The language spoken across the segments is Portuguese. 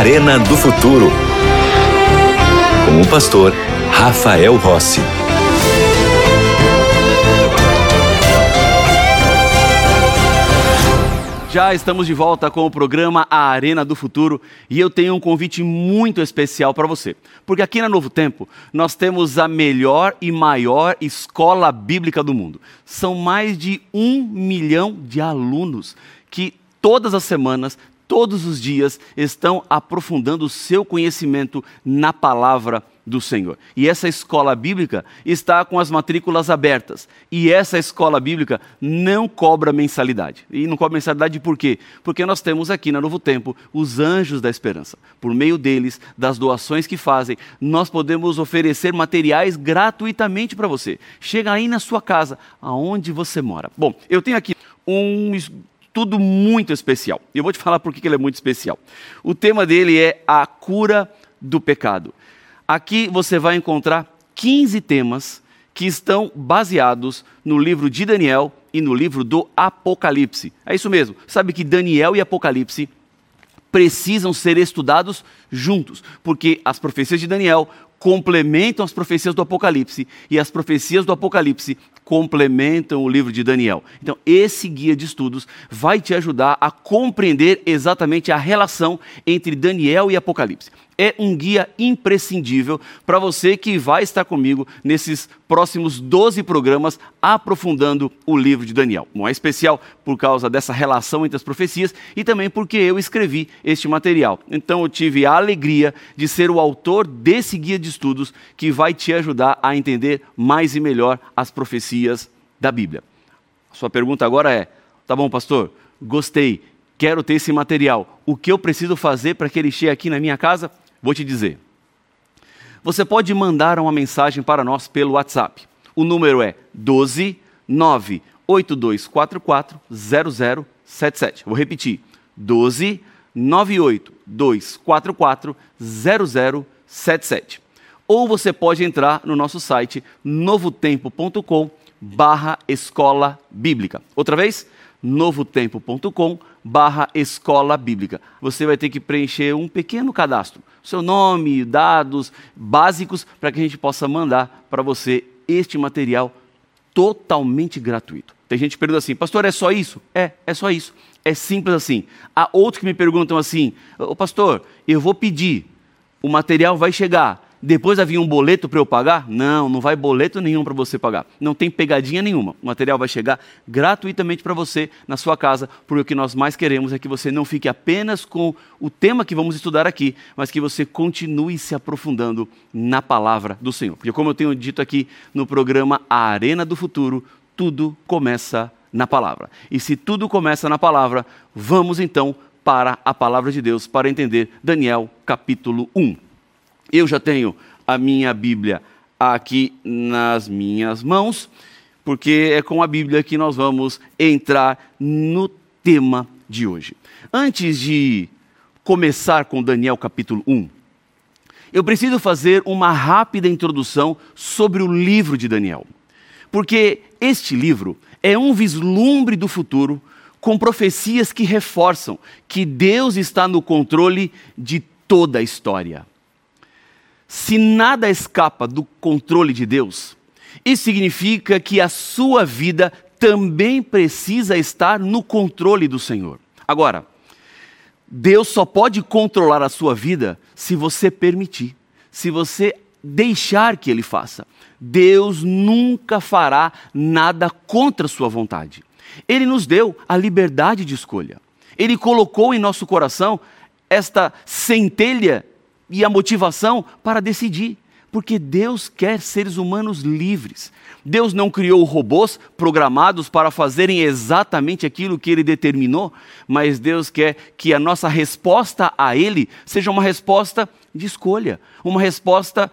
Arena do Futuro. Com o pastor Rafael Rossi. Já estamos de volta com o programa A Arena do Futuro e eu tenho um convite muito especial para você. Porque aqui na Novo Tempo nós temos a melhor e maior escola bíblica do mundo. São mais de um milhão de alunos que todas as semanas todos os dias estão aprofundando o seu conhecimento na palavra do Senhor. E essa escola bíblica está com as matrículas abertas. E essa escola bíblica não cobra mensalidade. E não cobra mensalidade por quê? Porque nós temos aqui na Novo Tempo os anjos da esperança. Por meio deles, das doações que fazem, nós podemos oferecer materiais gratuitamente para você. Chega aí na sua casa, aonde você mora. Bom, eu tenho aqui um tudo muito especial. E eu vou te falar por que ele é muito especial. O tema dele é a cura do pecado. Aqui você vai encontrar 15 temas que estão baseados no livro de Daniel e no livro do Apocalipse. É isso mesmo. Sabe que Daniel e Apocalipse precisam ser estudados juntos, porque as profecias de Daniel complementam as profecias do Apocalipse e as profecias do Apocalipse complementam o livro de Daniel. Então, esse guia de estudos vai te ajudar a compreender exatamente a relação entre Daniel e Apocalipse é um guia imprescindível para você que vai estar comigo nesses próximos 12 programas aprofundando o livro de Daniel. Não é especial por causa dessa relação entre as profecias e também porque eu escrevi este material. Então eu tive a alegria de ser o autor desse guia de estudos que vai te ajudar a entender mais e melhor as profecias da Bíblia. A sua pergunta agora é: tá bom, pastor? Gostei, quero ter esse material. O que eu preciso fazer para que ele chegue aqui na minha casa? Vou te dizer. Você pode mandar uma mensagem para nós pelo WhatsApp. O número é 12 98244 0077. Vou repetir. 12 98244 0077. Ou você pode entrar no nosso site novotempo.com barra escola bíblica. Outra vez, novotempo.com barra escola bíblica. Você vai ter que preencher um pequeno cadastro, seu nome, dados básicos, para que a gente possa mandar para você este material totalmente gratuito. Tem gente que pergunta assim, pastor, é só isso? É, é só isso. É simples assim. Há outros que me perguntam assim, ô pastor, eu vou pedir, o material vai chegar, depois havia um boleto para eu pagar? Não, não vai boleto nenhum para você pagar. Não tem pegadinha nenhuma. O material vai chegar gratuitamente para você na sua casa, porque o que nós mais queremos é que você não fique apenas com o tema que vamos estudar aqui, mas que você continue se aprofundando na palavra do Senhor. Porque, como eu tenho dito aqui no programa A Arena do Futuro, tudo começa na palavra. E se tudo começa na palavra, vamos então para a palavra de Deus para entender Daniel capítulo 1. Eu já tenho a minha Bíblia aqui nas minhas mãos, porque é com a Bíblia que nós vamos entrar no tema de hoje. Antes de começar com Daniel capítulo 1, eu preciso fazer uma rápida introdução sobre o livro de Daniel. Porque este livro é um vislumbre do futuro com profecias que reforçam que Deus está no controle de toda a história. Se nada escapa do controle de Deus, isso significa que a sua vida também precisa estar no controle do Senhor. Agora, Deus só pode controlar a sua vida se você permitir, se você deixar que Ele faça. Deus nunca fará nada contra a sua vontade. Ele nos deu a liberdade de escolha. Ele colocou em nosso coração esta centelha e a motivação para decidir. Porque Deus quer seres humanos livres. Deus não criou robôs programados para fazerem exatamente aquilo que Ele determinou, mas Deus quer que a nossa resposta a Ele seja uma resposta de escolha, uma resposta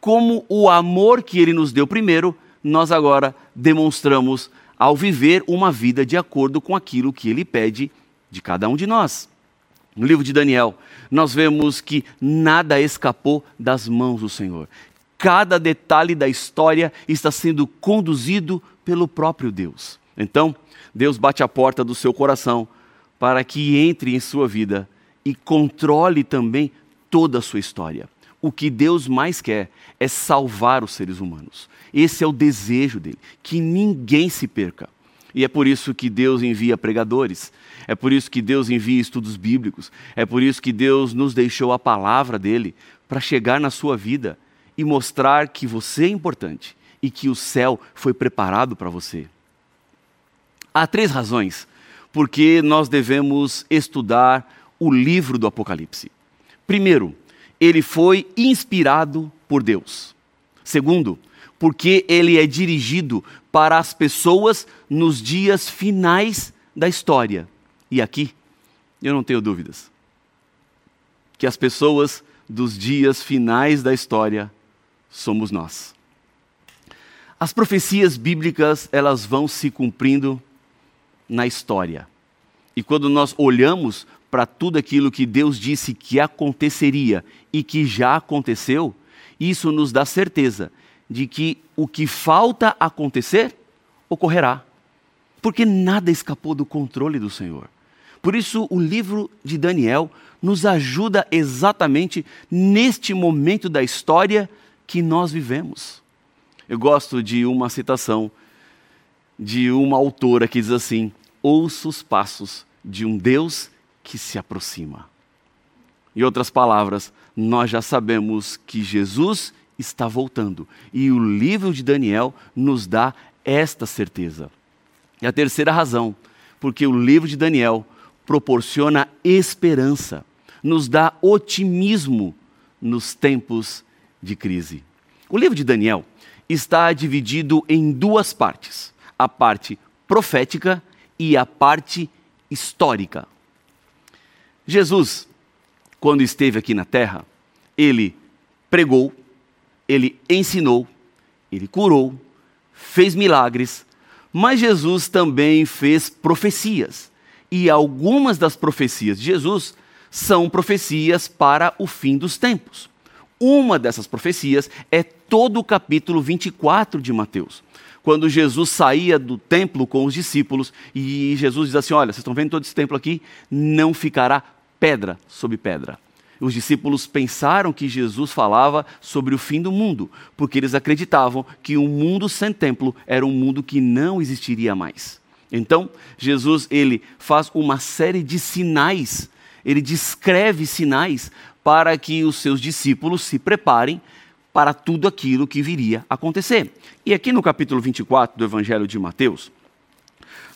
como o amor que Ele nos deu primeiro, nós agora demonstramos ao viver uma vida de acordo com aquilo que Ele pede de cada um de nós. No livro de Daniel, nós vemos que nada escapou das mãos do Senhor. Cada detalhe da história está sendo conduzido pelo próprio Deus. Então, Deus bate a porta do seu coração para que entre em sua vida e controle também toda a sua história. O que Deus mais quer é salvar os seres humanos. Esse é o desejo dele, que ninguém se perca. E é por isso que Deus envia pregadores, é por isso que Deus envia estudos bíblicos, é por isso que Deus nos deixou a palavra dele para chegar na sua vida e mostrar que você é importante e que o céu foi preparado para você. Há três razões por que nós devemos estudar o livro do Apocalipse. Primeiro, ele foi inspirado por Deus. Segundo, porque ele é dirigido para as pessoas nos dias finais da história. E aqui, eu não tenho dúvidas que as pessoas dos dias finais da história somos nós. As profecias bíblicas, elas vão se cumprindo na história. E quando nós olhamos para tudo aquilo que Deus disse que aconteceria e que já aconteceu, isso nos dá certeza de que o que falta acontecer ocorrerá. Porque nada escapou do controle do Senhor. Por isso, o livro de Daniel nos ajuda exatamente neste momento da história que nós vivemos. Eu gosto de uma citação de uma autora que diz assim: Ouça os passos de um Deus que se aproxima. Em outras palavras, nós já sabemos que Jesus está voltando. E o livro de Daniel nos dá esta certeza. E a terceira razão, porque o livro de Daniel proporciona esperança, nos dá otimismo nos tempos de crise. O livro de Daniel está dividido em duas partes: a parte profética e a parte histórica. Jesus, quando esteve aqui na terra, ele pregou, ele ensinou, ele curou, fez milagres, mas Jesus também fez profecias. E algumas das profecias de Jesus são profecias para o fim dos tempos. Uma dessas profecias é todo o capítulo 24 de Mateus. Quando Jesus saía do templo com os discípulos e Jesus diz assim: Olha, vocês estão vendo todo esse templo aqui? Não ficará pedra sobre pedra. Os discípulos pensaram que Jesus falava sobre o fim do mundo, porque eles acreditavam que um mundo sem templo era um mundo que não existiria mais. Então, Jesus ele faz uma série de sinais, ele descreve sinais para que os seus discípulos se preparem para tudo aquilo que viria a acontecer. E aqui no capítulo 24 do Evangelho de Mateus,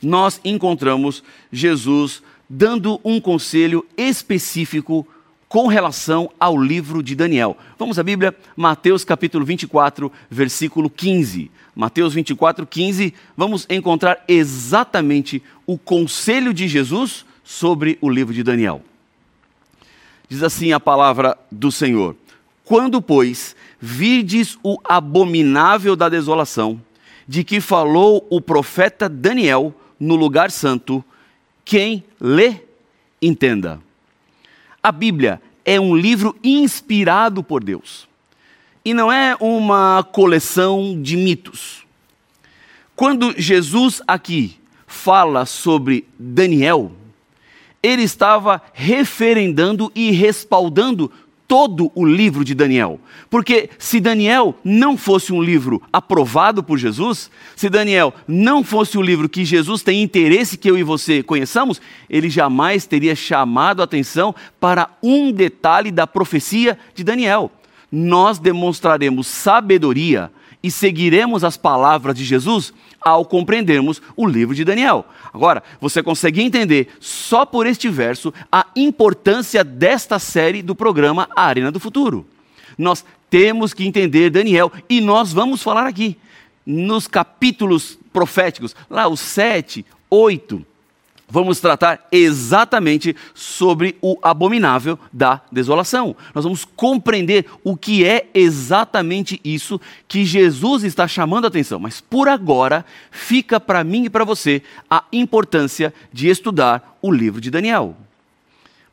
nós encontramos Jesus dando um conselho específico com relação ao livro de Daniel. Vamos à Bíblia, Mateus capítulo 24, versículo 15. Mateus 24, 15, vamos encontrar exatamente o conselho de Jesus sobre o livro de Daniel. Diz assim a palavra do Senhor: Quando, pois, virdes o abominável da desolação, de que falou o profeta Daniel no lugar santo, quem lê, entenda. A Bíblia é um livro inspirado por Deus. E não é uma coleção de mitos. Quando Jesus aqui fala sobre Daniel, ele estava referendando e respaldando todo o livro de Daniel. Porque se Daniel não fosse um livro aprovado por Jesus, se Daniel não fosse um livro que Jesus tem interesse que eu e você conheçamos, ele jamais teria chamado a atenção para um detalhe da profecia de Daniel. Nós demonstraremos sabedoria e seguiremos as palavras de Jesus ao compreendermos o livro de Daniel. Agora, você consegue entender só por este verso a importância desta série do programa A Arena do Futuro. Nós temos que entender Daniel e nós vamos falar aqui nos capítulos proféticos, lá os 7, 8, vamos tratar exatamente sobre o abominável da desolação. Nós vamos compreender o que é exatamente isso que Jesus está chamando a atenção. Mas por agora, fica para mim e para você a importância de estudar o livro de Daniel.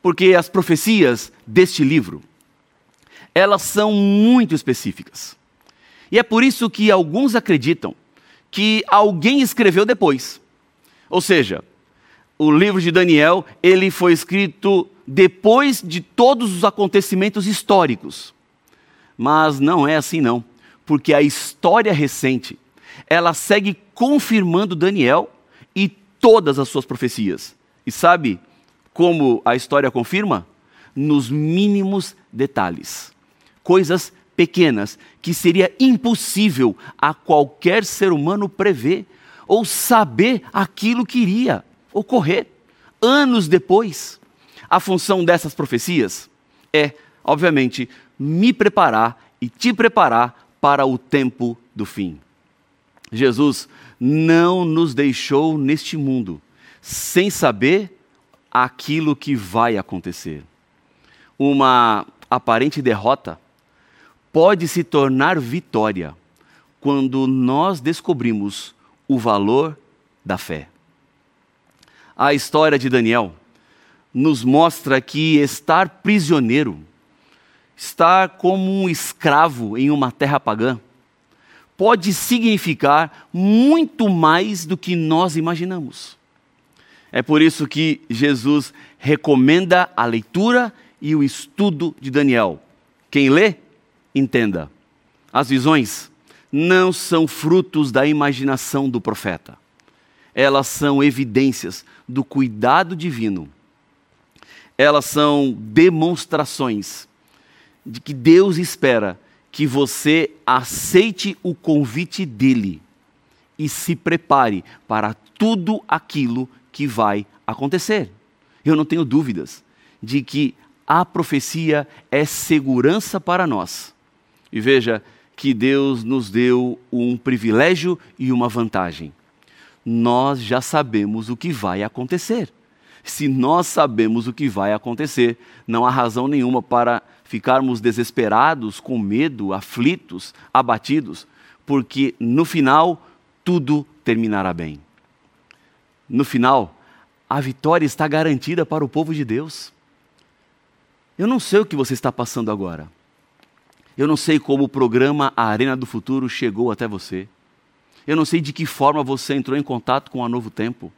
Porque as profecias deste livro, elas são muito específicas. E é por isso que alguns acreditam que alguém escreveu depois. Ou seja, o livro de Daniel, ele foi escrito depois de todos os acontecimentos históricos. Mas não é assim não, porque a história recente, ela segue confirmando Daniel e todas as suas profecias. E sabe como a história confirma? Nos mínimos detalhes. Coisas pequenas que seria impossível a qualquer ser humano prever ou saber aquilo que iria ocorrer anos depois. A função dessas profecias é, obviamente, me preparar e te preparar para o tempo do fim. Jesus não nos deixou neste mundo sem saber aquilo que vai acontecer. Uma aparente derrota pode se tornar vitória quando nós descobrimos o valor da fé. A história de Daniel nos mostra que estar prisioneiro, estar como um escravo em uma terra pagã, pode significar muito mais do que nós imaginamos. É por isso que Jesus recomenda a leitura e o estudo de Daniel. Quem lê, entenda. As visões não são frutos da imaginação do profeta. Elas são evidências do cuidado divino. Elas são demonstrações de que Deus espera que você aceite o convite dele e se prepare para tudo aquilo que vai acontecer. Eu não tenho dúvidas de que a profecia é segurança para nós. E veja que Deus nos deu um privilégio e uma vantagem. Nós já sabemos o que vai acontecer. Se nós sabemos o que vai acontecer, não há razão nenhuma para ficarmos desesperados, com medo, aflitos, abatidos, porque no final tudo terminará bem. No final, a vitória está garantida para o povo de Deus. Eu não sei o que você está passando agora. Eu não sei como o programa A Arena do Futuro chegou até você. Eu não sei de que forma você entrou em contato com a Novo Tempo.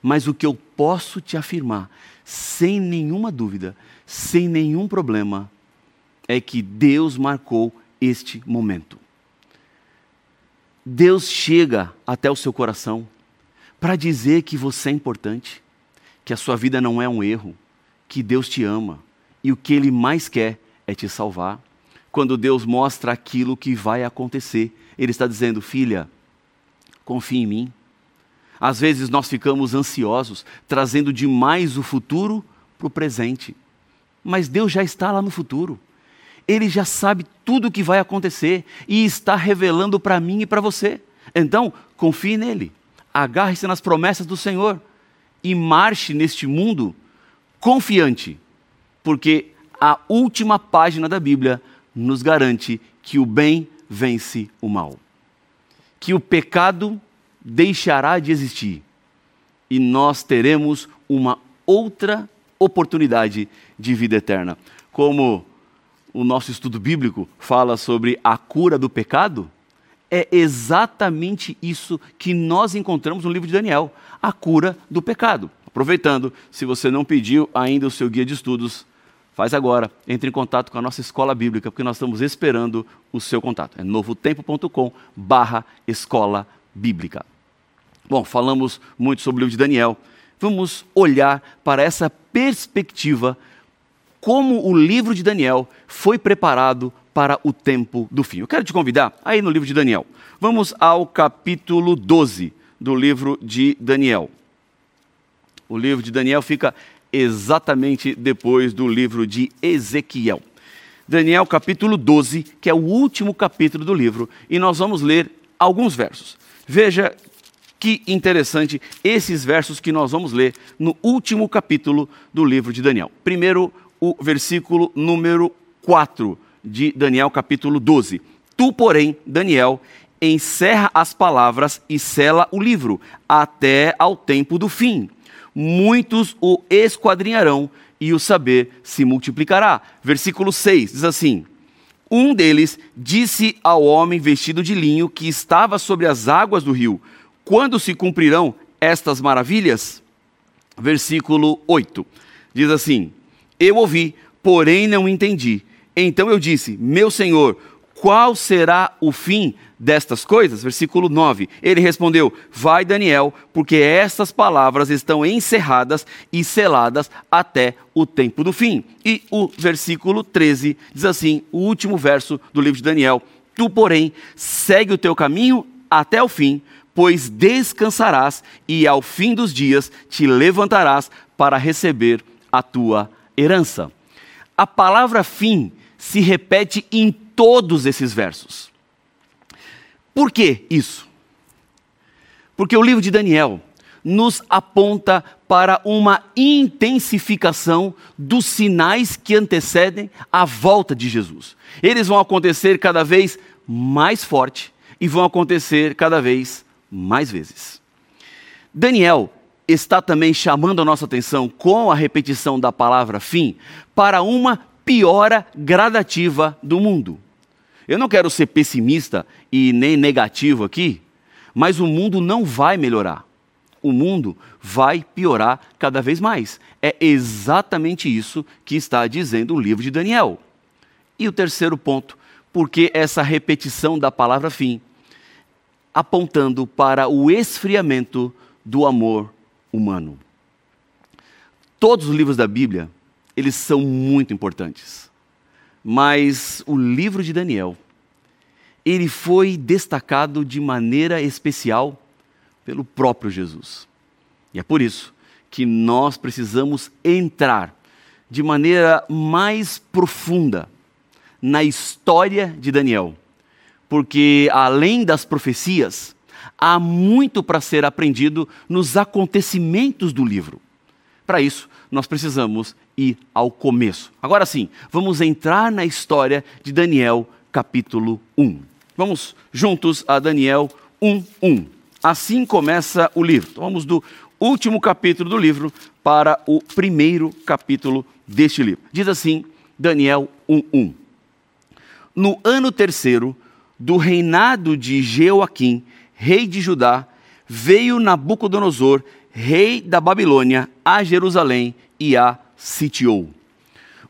Mas o que eu posso te afirmar, sem nenhuma dúvida, sem nenhum problema, é que Deus marcou este momento. Deus chega até o seu coração para dizer que você é importante, que a sua vida não é um erro, que Deus te ama e o que Ele mais quer é te salvar. Quando Deus mostra aquilo que vai acontecer, Ele está dizendo: filha, confie em mim. Às vezes nós ficamos ansiosos, trazendo demais o futuro para o presente. Mas Deus já está lá no futuro. Ele já sabe tudo o que vai acontecer e está revelando para mim e para você. Então, confie nele. Agarre-se nas promessas do Senhor e marche neste mundo confiante, porque a última página da Bíblia nos garante que o bem vence o mal, que o pecado deixará de existir e nós teremos uma outra oportunidade de vida eterna. Como o nosso estudo bíblico fala sobre a cura do pecado, é exatamente isso que nós encontramos no livro de Daniel, a cura do pecado. Aproveitando, se você não pediu ainda o seu guia de estudos, faz agora, entre em contato com a nossa escola bíblica, porque nós estamos esperando o seu contato. É novotempo.com barra escola bíblica. Bom, falamos muito sobre o livro de Daniel. Vamos olhar para essa perspectiva, como o livro de Daniel foi preparado para o tempo do fim. Eu quero te convidar aí no livro de Daniel. Vamos ao capítulo 12 do livro de Daniel. O livro de Daniel fica exatamente depois do livro de Ezequiel. Daniel, capítulo 12, que é o último capítulo do livro, e nós vamos ler alguns versos. Veja que interessante esses versos que nós vamos ler no último capítulo do livro de Daniel. Primeiro, o versículo número 4 de Daniel capítulo 12. Tu, porém, Daniel, encerra as palavras e sela o livro, até ao tempo do fim. Muitos o esquadrinharão e o saber se multiplicará. Versículo 6 diz assim: Um deles disse ao homem vestido de linho que estava sobre as águas do rio: Quando se cumprirão estas maravilhas? Versículo 8 diz assim: Eu ouvi, porém não entendi. Então eu disse: Meu senhor, qual será o fim destas coisas? Versículo 9. Ele respondeu: Vai, Daniel, porque estas palavras estão encerradas e seladas até o tempo do fim. E o versículo 13 diz assim: o último verso do livro de Daniel: Tu, porém, segue o teu caminho até o fim, pois descansarás e ao fim dos dias te levantarás para receber a tua herança. A palavra fim se repete em todos esses versos. Por que isso? Porque o livro de Daniel nos aponta para uma intensificação dos sinais que antecedem a volta de Jesus. Eles vão acontecer cada vez mais forte e vão acontecer cada vez mais vezes. Daniel está também chamando a nossa atenção com a repetição da palavra fim para uma piora gradativa do mundo. Eu não quero ser pessimista e nem negativo aqui, mas o mundo não vai melhorar. O mundo vai piorar cada vez mais. É exatamente isso que está dizendo o livro de Daniel. E o terceiro ponto, porque essa repetição da palavra fim, apontando para o esfriamento do amor humano. Todos os livros da Bíblia eles são muito importantes. Mas o livro de Daniel, ele foi destacado de maneira especial pelo próprio Jesus. E é por isso que nós precisamos entrar de maneira mais profunda na história de Daniel, porque além das profecias, há muito para ser aprendido nos acontecimentos do livro. Para isso, nós precisamos ir ao começo. Agora sim, vamos entrar na história de Daniel, capítulo 1. Vamos juntos a Daniel 1, 1. Assim começa o livro. Então, vamos do último capítulo do livro para o primeiro capítulo deste livro. Diz assim, Daniel 1, 1. No ano terceiro do reinado de Jeoaquim, rei de Judá, veio Nabucodonosor, rei da Babilônia, a Jerusalém e a sitiou.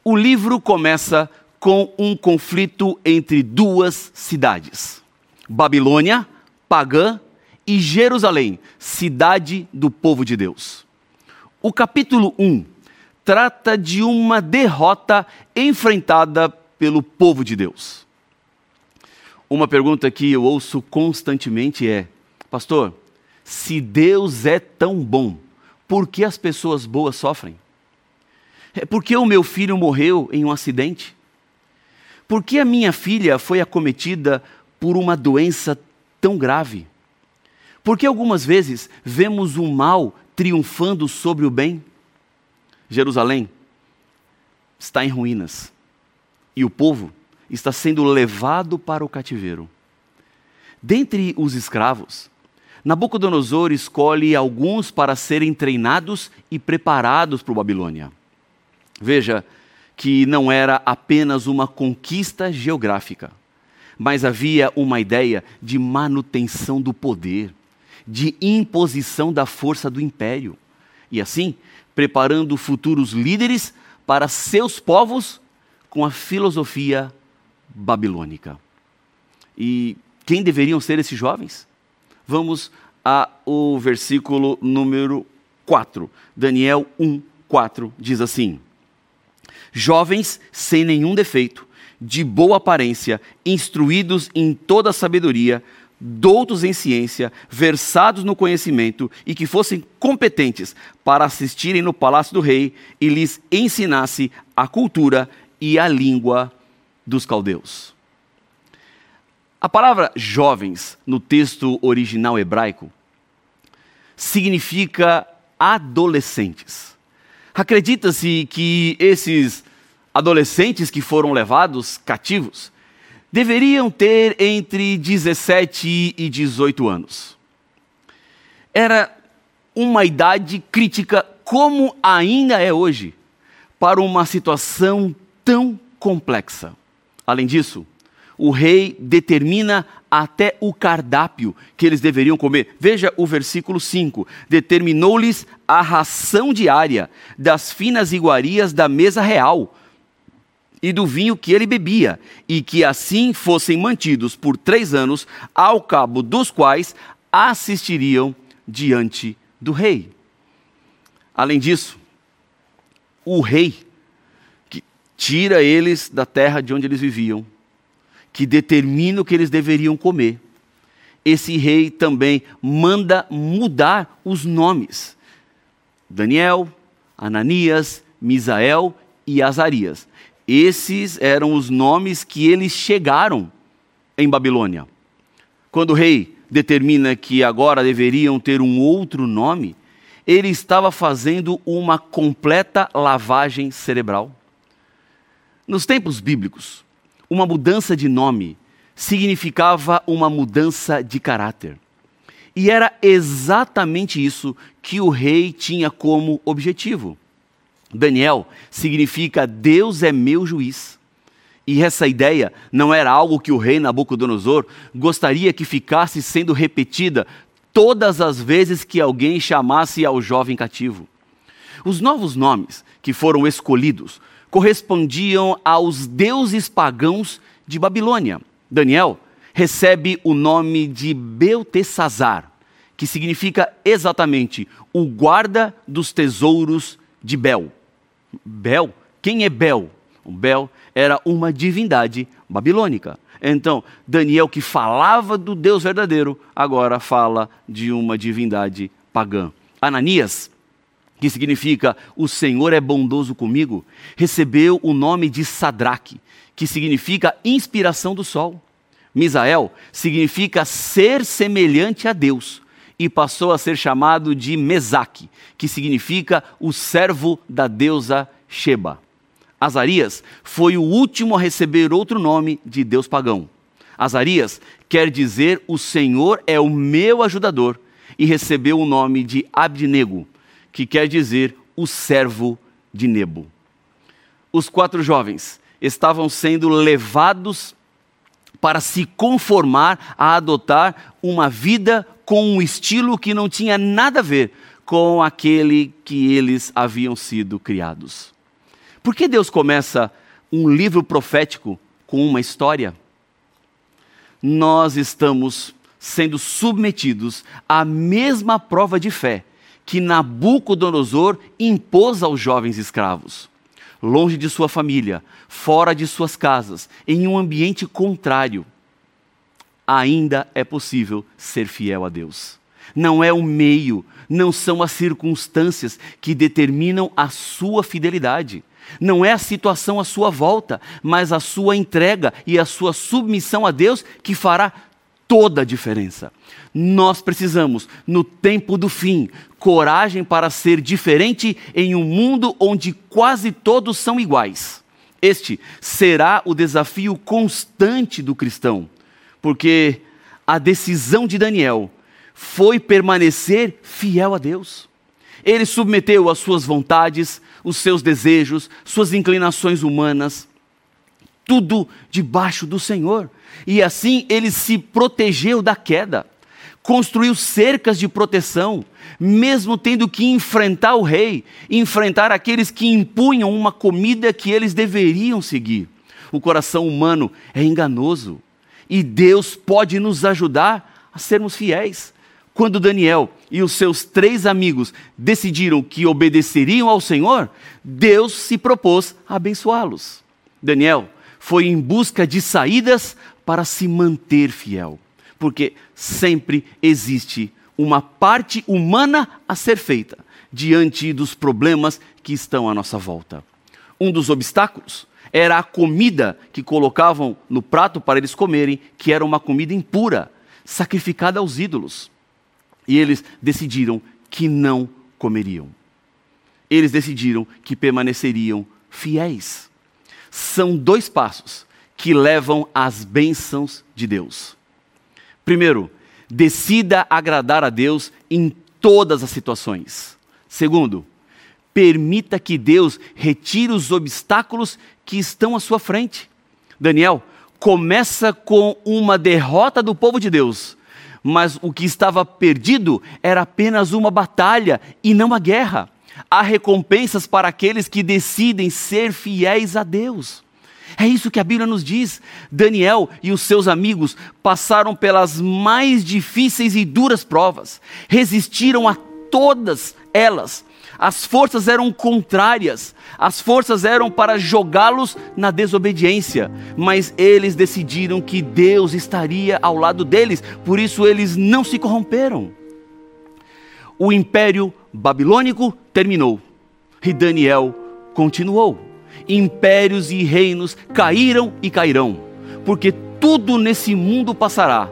O livro começa com um conflito entre duas cidades: Babilônia, pagã, e Jerusalém, cidade do povo de Deus. O capítulo 1 trata de uma derrota enfrentada pelo povo de Deus. Uma pergunta que eu ouço constantemente é: Pastor, se Deus é tão bom, por que as pessoas boas sofrem? É por que o meu filho morreu em um acidente? Por que a minha filha foi acometida por uma doença tão grave? Por que algumas vezes vemos o mal triunfando sobre o bem? Jerusalém está em ruínas e o povo está sendo levado para o cativeiro. Dentre os escravos, Nabucodonosor escolhe alguns para serem treinados e preparados para a Babilônia. Veja que não era apenas uma conquista geográfica, mas havia uma ideia de manutenção do poder, de imposição da força do império. E assim, preparando futuros líderes para seus povos com a filosofia babilônica. E quem deveriam ser esses jovens? Vamos ao versículo número 4. Daniel 1, 4 diz assim: jovens sem nenhum defeito, de boa aparência, instruídos em toda a sabedoria, doutos em ciência, versados no conhecimento e que fossem competentes para assistirem no palácio do rei e lhes ensinasse a cultura e a língua dos caldeus. A palavra jovens no texto original hebraico significa adolescentes. Acredita-se que esses adolescentes que foram levados cativos deveriam ter entre 17 e 18 anos. Era uma idade crítica, como ainda é hoje, para uma situação tão complexa. Além disso, o rei determina até o cardápio que eles deveriam comer. Veja o versículo 5: Determinou-lhes a ração diária das finas iguarias da mesa real e do vinho que ele bebia, e que assim fossem mantidos por três anos, ao cabo dos quais assistiriam diante do rei. Além disso, o rei que tira eles da terra de onde eles viviam, que determina o que eles deveriam comer, esse rei também manda mudar os nomes. Daniel, Ananias, Misael e Azarias. Esses eram os nomes que eles chegaram em Babilônia. Quando o rei determina que agora deveriam ter um outro nome, ele estava fazendo uma completa lavagem cerebral. Nos tempos bíblicos, uma mudança de nome significava uma mudança de caráter. E era exatamente isso que o rei tinha como objetivo. Daniel significa Deus é meu juiz. E essa ideia não era algo que o rei Nabucodonosor gostaria que ficasse sendo repetida todas as vezes que alguém chamasse ao jovem cativo. Os novos nomes que foram escolhidos correspondiam aos deuses pagãos de Babilônia. Daniel recebe o nome de Beltesazar, que significa exatamente o guarda dos tesouros de Bel. Bel? Quem é Bel? O Bel era uma divindade babilônica. Então, Daniel, que falava do Deus verdadeiro, agora fala de uma divindade pagã. Ananias, que significa o Senhor é bondoso comigo, recebeu o nome de Sadraque, que significa inspiração do sol. Misael significa ser semelhante a Deus e passou a ser chamado de Mesaque, que significa o servo da deusa Sheba. Azarias foi o último a receber outro nome de Deus pagão. Azarias quer dizer o Senhor é o meu ajudador e recebeu o nome de Abdinego, que quer dizer o servo de Nebo. Os quatro jovens estavam sendo levados para se conformar a adotar uma vida com um estilo que não tinha nada a ver com aquele que eles haviam sido criados. Por que Deus começa um livro profético com uma história? Nós estamos sendo submetidos à mesma prova de fé que Nabucodonosor impôs aos jovens escravos. Longe de sua família, fora de suas casas, em um ambiente contrário, ainda é possível ser fiel a Deus. Não é o meio, não são as circunstâncias que determinam a sua fidelidade. Não é a situação à sua volta, mas a sua entrega e a sua submissão a Deus que fará toda a diferença. Nós precisamos, no tempo do fim, coragem para ser diferente em um mundo onde quase todos são iguais. Este será o desafio constante do cristão, porque a decisão de Daniel foi permanecer fiel a Deus. Ele submeteu as suas vontades, os seus desejos, suas inclinações humanas, tudo debaixo do Senhor. E assim ele se protegeu da queda, construiu cercas de proteção, mesmo tendo que enfrentar o rei, enfrentar aqueles que impunham uma comida que eles deveriam seguir. O coração humano é enganoso e Deus pode nos ajudar a sermos fiéis. Quando Daniel e os seus três amigos decidiram que obedeceriam ao Senhor, Deus se propôs a abençoá-los. Daniel foi em busca de saídas para se manter fiel, porque sempre existe uma parte humana a ser feita diante dos problemas que estão à nossa volta. Um dos obstáculos era a comida que colocavam no prato para eles comerem, que era uma comida impura, sacrificada aos ídolos. E eles decidiram que não comeriam. Eles decidiram que permaneceriam fiéis. São dois passos que levam às bênçãos de Deus. Primeiro, decida agradar a Deus em todas as situações. Segundo, permita que Deus retire os obstáculos que estão à sua frente. Daniel começa com uma derrota do povo de Deus, mas o que estava perdido era apenas uma batalha e não a guerra. Há recompensas para aqueles que decidem ser fiéis a Deus. É isso que a Bíblia nos diz. Daniel e os seus amigos passaram pelas mais difíceis e duras provas, resistiram a todas elas. As forças eram contrárias, as forças eram para jogá-los na desobediência, mas eles decidiram que Deus estaria ao lado deles, por isso eles não se corromperam. O império babilônico terminou e Daniel continuou. Impérios e reinos caíram e cairão, porque tudo nesse mundo passará,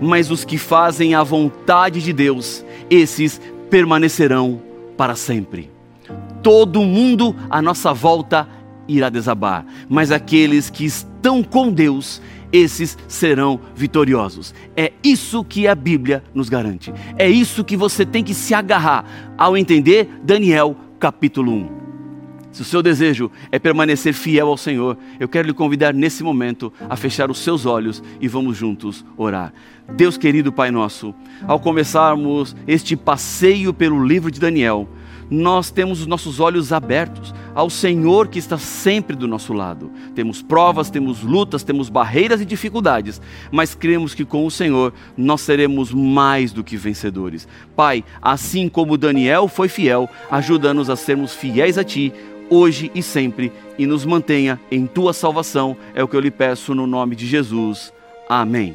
mas os que fazem a vontade de Deus, esses permanecerão para sempre. Todo mundo à nossa volta irá desabar, mas aqueles que estão com Deus, esses serão vitoriosos. É isso que a Bíblia nos garante. É isso que você tem que se agarrar ao entender Daniel capítulo 1. Se o seu desejo é permanecer fiel ao Senhor, eu quero lhe convidar nesse momento a fechar os seus olhos e vamos juntos orar. Deus querido Pai nosso, ao começarmos este passeio pelo livro de Daniel, nós temos os nossos olhos abertos ao Senhor que está sempre do nosso lado. Temos provas, temos lutas, temos barreiras e dificuldades, mas cremos que com o Senhor nós seremos mais do que vencedores. Pai, assim como Daniel foi fiel, ajuda-nos a sermos fiéis a Ti hoje e sempre, e nos mantenha em tua salvação, é o que eu lhe peço no nome de Jesus. Amém.